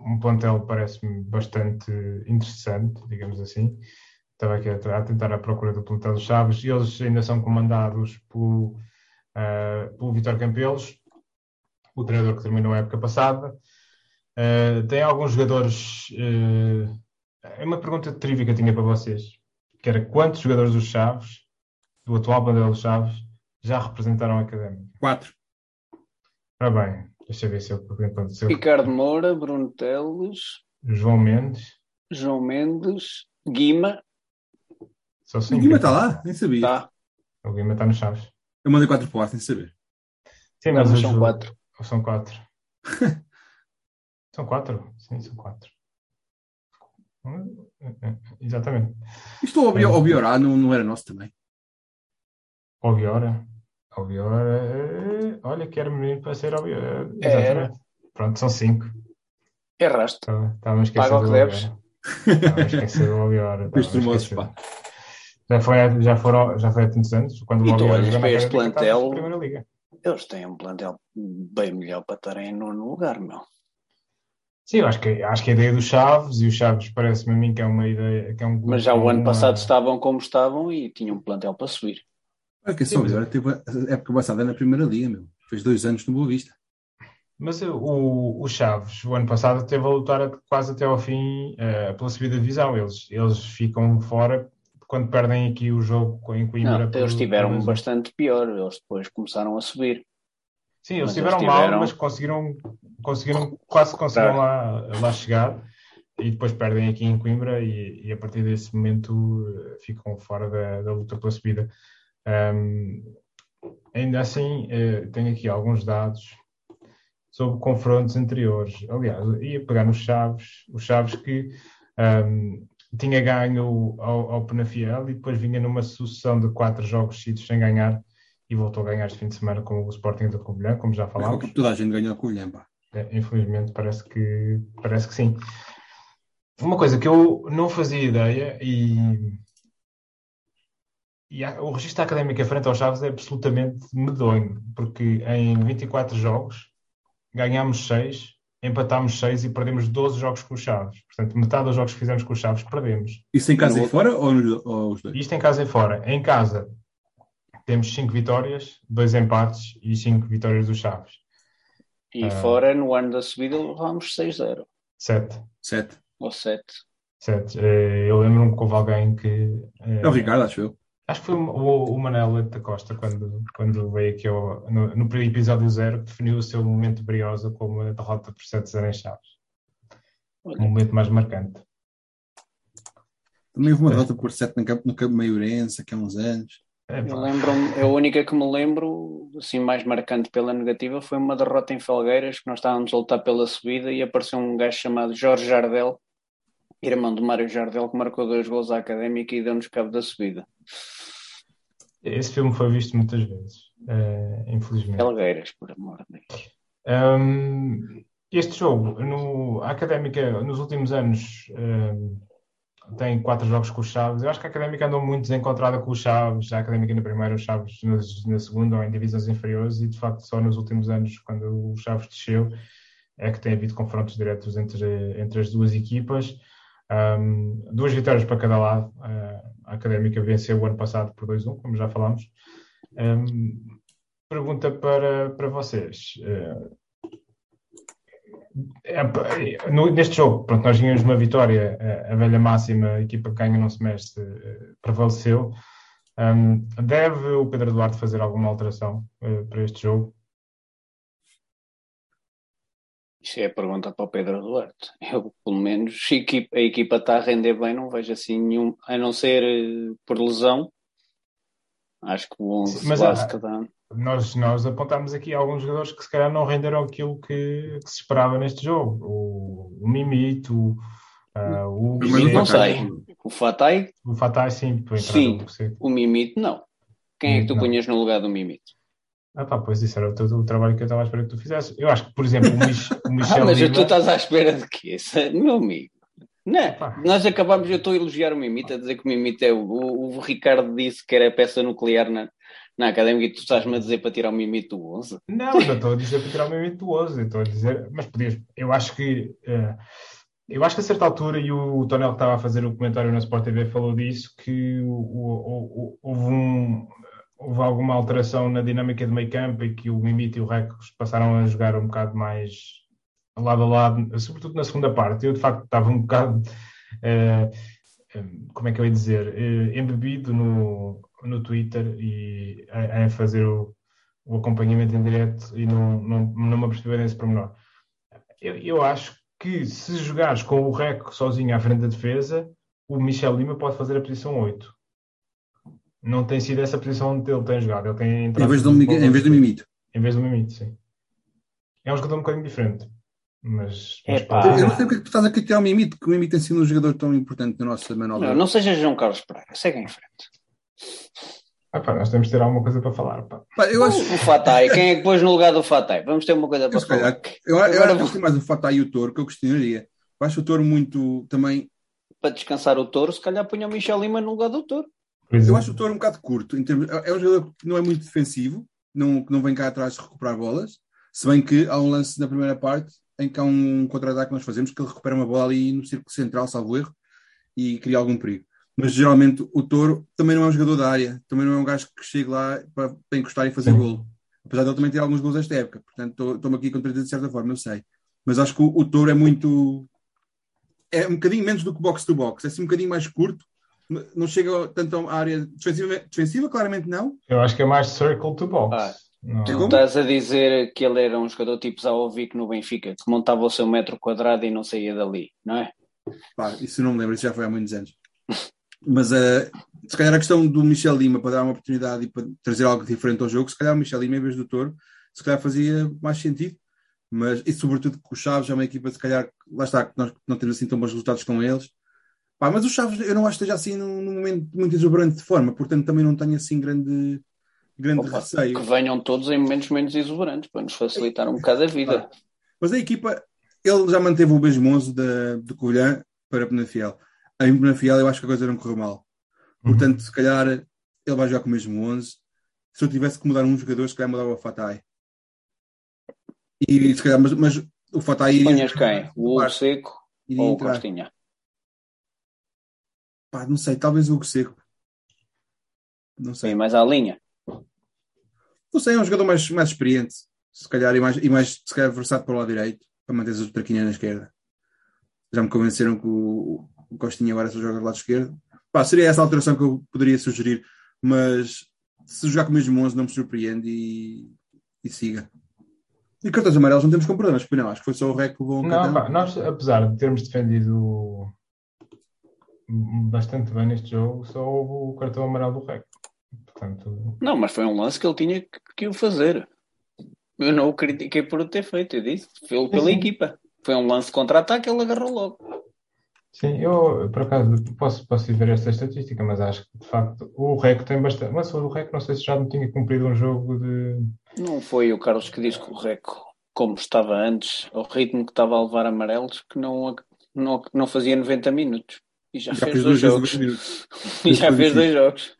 um plantel parece-me bastante interessante, digamos assim. Estava aqui a, tentar a procura do plantel dos Chaves. Eles ainda são comandados pelo, uh, pelo Vitor Campelos, o treinador que terminou a época passada. Uh, tem alguns jogadores. Uh, é uma pergunta trivia que eu tinha para vocês, que era quantos jogadores dos Chaves, do atual plantel dos Chaves, já representaram a Académica? Quatro. Ora bem, Deixa eu ver se eu aconteceu. Ricardo Moura, Bruno Teles, João Mendes, João Mendes, Guima. Só o Guima está lá? Nem sabia. Tá. O Guima está no Chaves. Eu mandei quatro para lá, sem saber. Sim, mas, mas são quatro. São quatro. são quatro? Sim, são quatro. Exatamente. Isto o Obiorá não, não era nosso também? Obiora? Albiora, eh, olha que era menino para ser Albiora. Exatamente. Pronto, são cinco. Erraste. Estava a esquecer Paga o que deves. Estava a esquecer do Albiora. pá. Já foi, já, foram, já foi há tantos anos, quando o Albiora olhas para este plantel, eles têm um plantel bem melhor para estarem no lugar, meu. Sim, acho que, acho que a ideia dos Chaves, e os Chaves parece-me a mim que é uma ideia. Que é um Mas já o ano uma... passado estavam como estavam e tinham um plantel para subir. A questão melhor teve a época passada na primeira liga, meu. Fez dois anos no Boa Vista. Mas o, o Chaves, o ano passado, teve a lutar quase até ao fim uh, pela subida de divisão. Eles, eles ficam fora quando perdem aqui o jogo em Coimbra. Não, eles tiveram bastante pior. Eles depois começaram a subir. Sim, eles estiveram tiveram... mal, mas conseguiram, conseguiram quase conseguiram lá, lá chegar e depois perdem aqui em Coimbra e, e a partir desse momento eh, ficam fora da, da luta pela subida. Um, ainda assim, uh, tenho aqui alguns dados sobre confrontos anteriores. Aliás, ia pegar nos Chaves, os Chaves que um, tinha ganho ao, ao Penafiel e depois vinha numa sucessão de quatro jogos seguidos sem ganhar e voltou a ganhar este fim de semana com o Sporting da Covilhã, como já falámos. Toda a gente ganhou a Covilhã, pá. É, infelizmente, parece que, parece que sim. Uma coisa que eu não fazia ideia e e o registro académico frente aos Chaves é absolutamente medonho, porque em 24 jogos ganhámos 6, empatámos 6 e perdemos 12 jogos com os Chaves. Portanto, metade dos jogos que fizemos com os Chaves perdemos. Isso em casa e, e fora ou, ou, os dois? Isto em casa e fora. Em casa temos 5 vitórias, 2 empates e 5 vitórias dos Chaves. E uh, fora, no ano da subida, levámos 6-0. Sete. Sete. Ou sete. Sete. Eh, eu lembro-me que houve alguém que. É o Ricardo, acho eu. Acho que foi o, o Manel da Costa, quando, quando veio aqui ao, no, no episódio zero, que definiu o seu momento briosa como a derrota por 7-0 em Chaves. O momento mais marcante. Também houve uma derrota por 7 no campo, no campo Maiorense, aqui há uns anos. É, eu lembro a única que me lembro, assim, mais marcante pela negativa, foi uma derrota em Felgueiras, que nós estávamos a lutar pela subida e apareceu um gajo chamado Jorge Jardel, irmão do Mário Jardel, que marcou dois gols à Académica e deu-nos cabo da subida. Esse filme foi visto muitas vezes, uh, infelizmente. Felgueiras, por amor de Deus. Um, este jogo, no, a Académica, nos últimos anos, um, tem quatro jogos com os Chaves. Eu acho que a Académica andou muito desencontrada com os Chaves, a Académica na primeira, os Chaves na segunda ou em divisões inferiores, e de facto só nos últimos anos, quando o Chaves desceu, é que tem havido confrontos diretos entre, entre as duas equipas. Um, duas vitórias para cada lado. Uh, a Académica venceu o ano passado por 2-1, como já falámos. Um, pergunta para, para vocês. Uh, neste jogo, pronto, nós tínhamos uma vitória, a, velha máxima, a equipa que ganha não se mexe, prevaleceu. Deve o Pedro Duarte fazer alguma alteração uh, para este jogo? Isso é a pergunta para o Pedro Duarte. Eu, pelo menos, a equipa, a equipa está a render bem, não vejo assim nenhum, a não ser uh, por lesão. Acho que o 11 Mas, quase que dá. Nós, nós apontámos aqui alguns jogadores que se calhar não renderam aquilo que, que se esperava neste jogo. O, o Mimito, uh, o. Mimito não sei. O Fatai. O Fatai, sim. Sim. O Mimito, não. Quem é que tu punhas no lugar do Mimito? Ah pá, pois isso era o, teu, o trabalho que eu estava à espera que tu fizesse. Eu acho que, por exemplo, o, Mich, o Michel ah, mas Lima... tu estás à espera de quê? Meu amigo. Não, nós acabamos, eu estou a elogiar o Mimita, a dizer que o Mimita é o, o, o, Ricardo disse que era a peça nuclear na, na académica e tu estás-me a dizer para tirar o Mimito do 11. Não, não estou a dizer para tirar o Mimito do 11, estou a dizer, mas podias, eu acho que uh, eu acho que a certa altura, e o Tonel que estava a fazer o comentário na Sport TV falou disso, que o, o, houve um houve alguma alteração na dinâmica de meio campo e que o Mimito e o Rex passaram a jogar um bocado mais lado a lado, sobretudo na segunda parte. Eu, de facto, estava um bocado, uh, como é que eu ia dizer, uh, embebido no, no Twitter e a, fazer o, o, acompanhamento em direto e não, não, não me apercebi nesse pormenor. Eu, eu acho que se jogares com o Reco sozinho à frente da defesa, o Michel Lima pode fazer a posição 8 não tem sido essa posição onde ele tem jogado. Ele tem em vez, do, em vez do Mimito. Em vez do Mimito, sim. É um jogador um bocadinho diferente. Mas, mas eu não sei porque tu estás a criticar o Mimito, que o Mimito tem sido um jogador tão importante na nossa manobra. Não, não seja João Carlos Pereira, segue em frente. Ah, pá, nós temos de ter alguma coisa para falar. Pá. Pá, eu acho... O Fatai, quem é que pôs no lugar do Fatai? Vamos ter uma coisa para falar. Eu, eu, Agora, eu acho que mais o Fatai e o Toro que eu questionaria. Eu acho o Toro muito também. Para descansar o Toro, se calhar punha o Michel Lima no lugar do Toro. Eu acho o Toro um bocado curto. Em termos, é um jogador que não é muito defensivo, não, que não vem cá atrás recuperar bolas. Se bem que há um lance na primeira parte em que há um contra-ataque que nós fazemos que ele recupera uma bola ali no círculo central, salvo erro, e cria algum perigo. Mas geralmente o Toro também não é um jogador da área, também não é um gajo que chega lá para, para encostar e fazer Sim. golo. Apesar de ele também ter alguns gols esta época. Portanto, estou-me aqui contradizendo de certa forma, eu sei. Mas acho que o, o Toro é muito. É um bocadinho menos do que box-to-box, é assim um bocadinho mais curto não chega tanto à área defensiva, defensiva, claramente não. Eu acho que é mais circle to box. Ah, tu estás a dizer que ele era um jogador tipo Zaovic no Benfica, que montava o seu metro quadrado e não saía dali, não é? Pá, isso não me lembro, isso já foi há muitos anos. Mas uh, se calhar a questão do Michel Lima para dar uma oportunidade e para trazer algo diferente ao jogo, se calhar o Michel Lima em vez do Toro, se calhar fazia mais sentido. Mas, e sobretudo que o Chaves é uma equipa, se calhar, lá está, que nós não temos assim tão bons resultados com eles, Pá, mas o Chaves eu não acho que esteja assim num, num momento muito exuberante de forma, portanto também não tenho assim grande, grande Opa, receio. Que venham todos em momentos menos exuberantes para nos facilitar um bocado a vida. Mas a equipa, ele já manteve o mesmo 11 de, de Covilhã para Penafiel. Em Penafiel eu acho que a coisa não correu mal. Portanto, uhum. se calhar ele vai jogar com o mesmo 11. Se eu tivesse que mudar um jogador, se calhar mudava o Fatai. E se calhar, mas, mas o Fatai. Punhas quem? O Hugo Seco ou o Costinha? Pá, não sei, talvez o Hugo Seco. Não sei. Sim, mais à linha. Não sei, é um jogador mais, mais experiente. Se calhar, e mais, e mais se calhar versado para o lado direito, para manter as traquinhas na esquerda. Já me convenceram que o, o Costinha agora só joga do lado esquerdo. Pá, seria essa a alteração que eu poderia sugerir, mas se jogar com o mesmo 11 não me surpreende e, e siga. E cartões amarelos não temos com problemas, porque não, acho que foi só o REC que levou um Não, pá, nós, apesar de termos defendido bastante bem neste jogo, só houve o cartão amarelo do REC. Portanto... Não, mas foi um lance que ele tinha que, que o fazer. Eu não o critiquei por o ter feito, eu disse, foi pela sim. equipa. Foi um lance contra-ataque, ele agarrou logo. Sim, eu por acaso posso, posso ver esta estatística, mas acho que de facto o REC tem bastante. Mas o REC não sei se já não tinha cumprido um jogo de. Não foi o Carlos que disse que o REC, como estava antes, ao ritmo que estava a levar amarelos, que não, não, não fazia 90 minutos. E já, já fez dois jogos. e já fez dois jogos.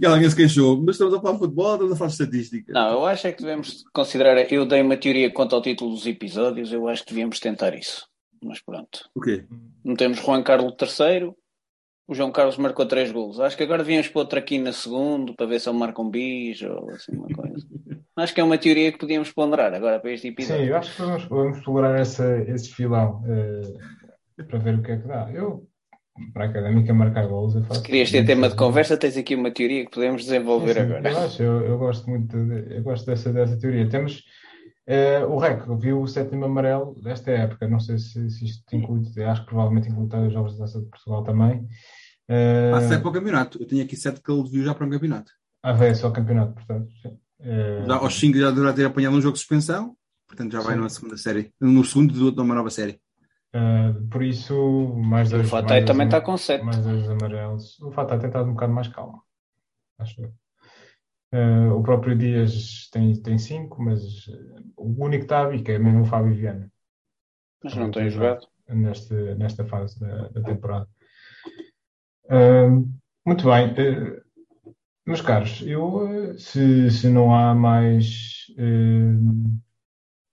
E alguém se queixou, mas estamos a falar de futebol, estamos a falar de estatística. Não, eu acho é que devemos considerar. Eu dei uma teoria quanto ao título dos episódios, eu acho que devíamos tentar isso. Mas pronto. O quê? Metemos Juan Carlos III, o João Carlos marcou três golos. Acho que agora devíamos pôr outro aqui na segunda para ver se ele marca um bis ou assim uma coisa. acho que é uma teoria que podíamos ponderar agora para este episódio. Sim, eu acho que vamos, vamos explorar essa, esse filão uh, para ver o que é que dá. Eu para a académica marcar gols. Eu faço Querias ter tema de conversa, tens aqui uma teoria que podemos desenvolver sim, agora. Eu acho, eu, eu, gosto muito, de, eu gosto dessa, dessa teoria. Temos uh, o REC, viu o sétimo amarelo desta época, não sei se, se isto inclui, acho que provavelmente inclui os jogos da Taça de Portugal também. Uh, ah, sete para o campeonato, eu tinha aqui sete que ele viu já para um campeonato. Ah, é só o campeonato, portanto. Uh, já, aos cinco já deverá ter apanhado um jogo de suspensão, portanto já vai sim. numa segunda série, no segundo de uma nova série. Uh, por isso, mais dois. O Fatay também está com 7. Mais dois amarelos. O Fatay tem estado um bocado mais calmo. Acho uh, O próprio Dias tem 5, tem cinco, mas o único que está a bica é mesmo o Fábio Viana. Mas não tem jogado. Neste, nesta fase da, da temporada. Uh, muito bem. Meus caros, eu, se, se não há mais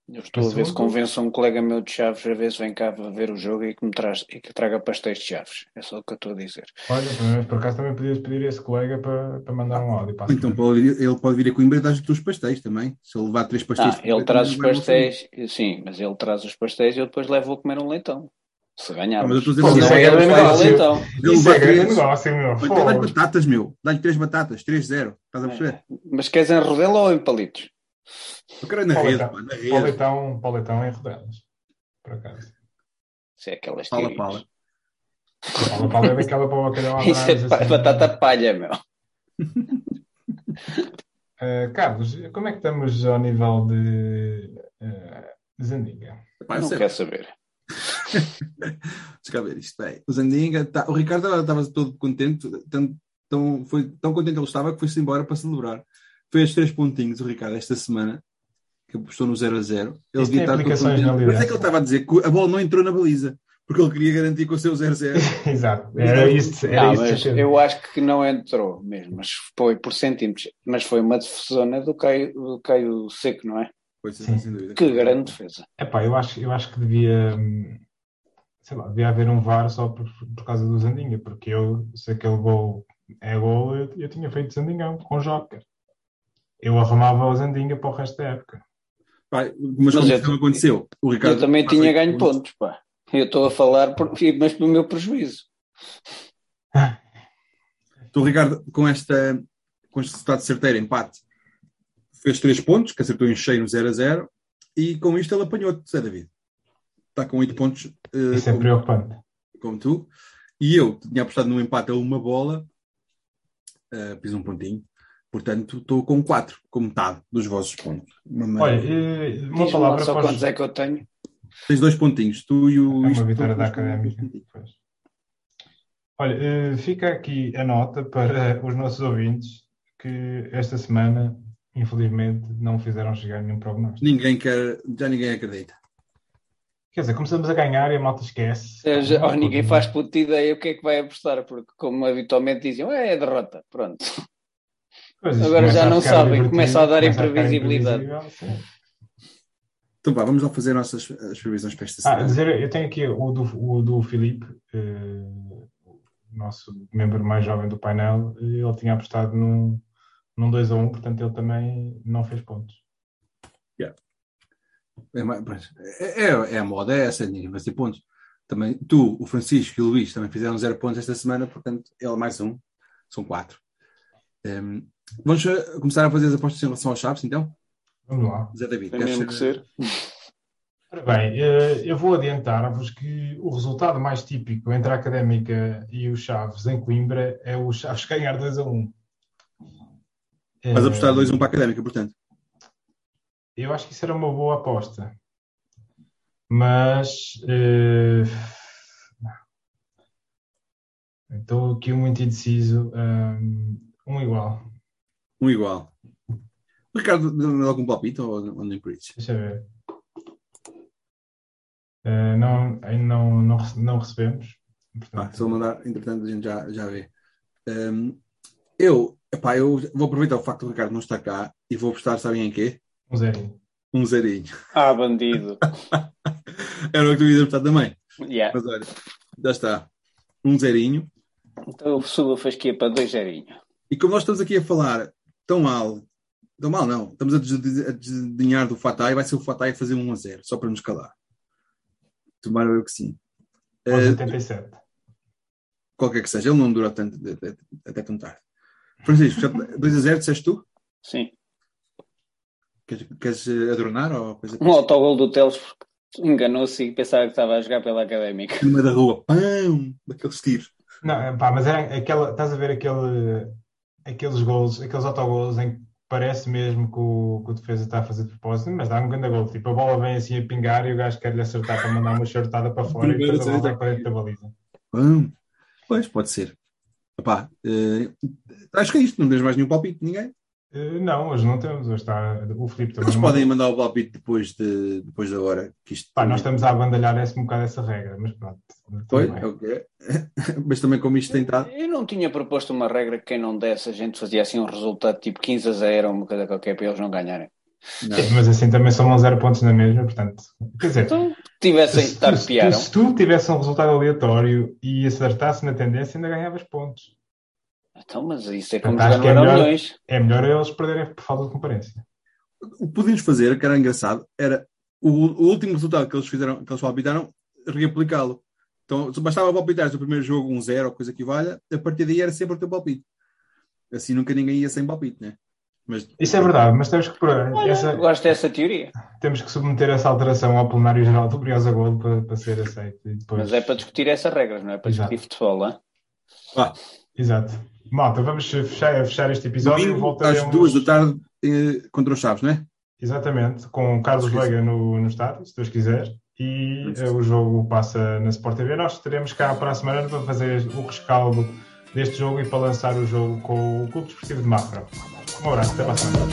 eu estou a ver se convenço um colega meu de Chaves a ver se vem cá ver o jogo e que me traz, e que traga pastéis de Chaves. É só o que eu estou a dizer. Olha, mas por acaso também podias pedir a esse colega para, para mandar um áudio. Para então pode vir, ele pode vir a Coimbra e dar os teus pastéis também. Se ele levar três pastéis. Ah, ele traz os pastéis, sim, mas ele traz os pastéis e eu depois levo a comer um leitão. Se ganhar. Mas eu estou a dizer, não é grande negócio. Isso é grande negócio, meu. Dá-lhe batatas, meu. Dá-lhe três batatas, 3-0. Estás a perceber? É. Mas queres em rodela ou em palitos? Eu quero na rede, pá, na rede. Pauletão, pauletão em rodelas, por acaso. Isso é aquelas Pala, pala. Pala, pala é daquela para o bacalhau Isso é assim. batata palha, meu. Uh, Carlos, como é que estamos ao nível de uh, Zandinga? Pai, não quer saber. Deixa ver isto. Bem, o Zandinga, tá, o Ricardo estava todo contente, tão, tão, foi, tão contente ele estava que foi-se embora para celebrar fez três pontinhos, o Ricardo, esta semana, que apostou no 0 a 0. Ele devia estar aplicações na Mas é que ele estava a dizer que a bola não entrou na baliza. Porque ele queria garantir com o seu 0-0. Exato. Era isso. Era não, isso eu acho que não entrou mesmo, mas foi por centímetros. Mas foi uma defesona do Caio, do Caio Seco, não é? Foi, sim, sem dúvida. Que grande defesa. Epá, eu acho, eu acho que devia, sei lá, devia haver um VAR só por, por causa do Zandinha, porque eu, se aquele gol é gol, eu, eu tinha feito Zandingão com Joker eu arrumava o Zandinga para o resto da época. Pai, mas, mas como eu, aconteceu? O Ricardo eu também tinha ganho pontos, pá. Eu estou a falar, por, mas pelo meu prejuízo. Então, Ricardo, com esta com este resultado certeiro, empate, fez 3 pontos, que acertou em cheio no 0 a 0, e com isto ele apanhou-te, Zé David. Está com 8 pontos. Uh, Isso é como, preocupante. Como tu. E eu tinha apostado no empate a uma bola, uh, fiz um pontinho, Portanto, estou com 4, com metade dos vossos pontos. Uma, Olha, uma palavra só para quantos é que eu tenho? Tens dois pontinhos, tu e o. É uma vitória da académica. Olha, fica aqui a nota para os nossos ouvintes que esta semana, infelizmente, não fizeram chegar nenhum prognóstico. Ninguém quer, já ninguém acredita. Quer dizer, começamos a ganhar e a malta esquece. Já, oh, ninguém faz puta ideia o que é que vai apostar, porque como habitualmente diziam, é, é derrota, pronto. Pois, Agora já não sabem, começa a dar imprevisibilidade. Então vá, vamos lá fazer nossas as previsões para esta ah, semana. Ah, dizer, eu tenho aqui o do, o do Filipe, eh, nosso membro mais jovem do painel, ele tinha apostado num, num 2 a 1, portanto ele também não fez pontos. Yeah. É, é, é, a moda, é essa, ninguém vai ter pontos. Também, tu, o Francisco e o Luís também fizeram zero pontos esta semana, portanto, ele mais um, são quatro. Um, ehm, vamos começar a fazer as apostas em relação aos chaves, então? Vamos lá. Zé David, Tem mesmo que ser. bem, eh, eu vou adiantar-vos que o resultado mais típico entre a Académica e o Chaves em Coimbra é o Chaves ganhar 2 a 1. Mas apostar 2 a 1 para a Académica, portanto. Eu acho que isso era uma boa aposta. Mas uh, estou aqui muito indeciso. Um, um igual. Um igual. Ricardo deu algum palpite ou, ou nem por isso? Deixa eu ver. Uh, não, ainda não, não, não recebemos. Portanto, ah, se eu mandar, entretanto, a gente já, já vê. Um, eu, epá, eu vou aproveitar o facto do Ricardo não estar cá e vou apostar, sabem em quê? Um zerinho. Um zerinho. Ah, bandido. Era o que tu ias apostar também. Yeah. Mas olha, já está. Um zerinho. Então o Suba fasquia para dois zerinhos. E como nós estamos aqui a falar tão mal, tão mal não, estamos a desdenhar do Fatai, vai ser o Fatai a fazer um a 0, só para nos calar. Tomara eu que sim. Aos uh, 87. Qualquer que seja, ele não dura tanto, até, até tão tarde. Francisco, 2 a 0, disseste tu? Sim. Queres, queres eh, adornar ou coisa Um autogol do Teles enganou-se e pensava que estava a jogar pela académica. Meio da rua, pão, daqueles tiros. Não, pá, mas era aquela, estás a ver aquele, aqueles gols, aqueles autogols em que parece mesmo que o, que o defesa está a fazer de propósito, mas dá um grande gol. Tipo, a bola vem assim a pingar e o gajo quer lhe acertar para mandar uma shortada para fora e depois a bola vai para dentro da baliza. Hum, pois, pode ser. Epá, uh, acho que é isto, não tens mais nenhum palpite, ninguém? Uh, não, hoje não temos. Hoje está o Filipe também. Mas podem mandar o palpite depois, de, depois da hora. Que isto Pá, nós estamos a abandalhar esse, um bocado essa regra, mas pronto. Foi? Mas também como isto tem estado. Eu não tinha proposto uma regra que quem não desse a gente fazia assim um resultado tipo 15 a 0 ou uma coisa qualquer para eles não ganharem. Não. Mas assim também somam zero pontos na mesma, portanto. Quer dizer, então, tivessem se, se, se, se tu tivesse um resultado aleatório e acertasse na tendência, ainda ganhavas pontos. Então, mas isso é como jogar no é melhor, milhões. É melhor eles perderem por falta de concorrência. O que podíamos fazer, que era engraçado, era o, o último resultado que eles fizeram, que eles palpitaram, reaplicá-lo. Então, bastava palpitar o primeiro jogo um zero ou coisa que valha, a partir daí era sempre o teu palpite. Assim nunca ninguém ia sem palpite, né? Mas, Isso é verdade, mas temos que por essa, gosto dessa teoria. Temos que submeter essa alteração ao plenário geral do Briosa Gold para, para ser aceito. Depois... Mas é para discutir essas regras, não é para Exato. discutir futebol, não é? Ah. Exato. Malta, vamos fechar, fechar este episódio. Domingo, Voltaremos... às duas da tarde eh, contra os Chaves, não é? Exatamente, com Carlos Veiga no, no estádio, se Deus quiser. E eh, o jogo passa na Sport TV. Nós estaremos cá para a semana para fazer o rescaldo deste jogo e para lançar o jogo com o Clube Desportivo de Mafra. Um abraço, até a semana.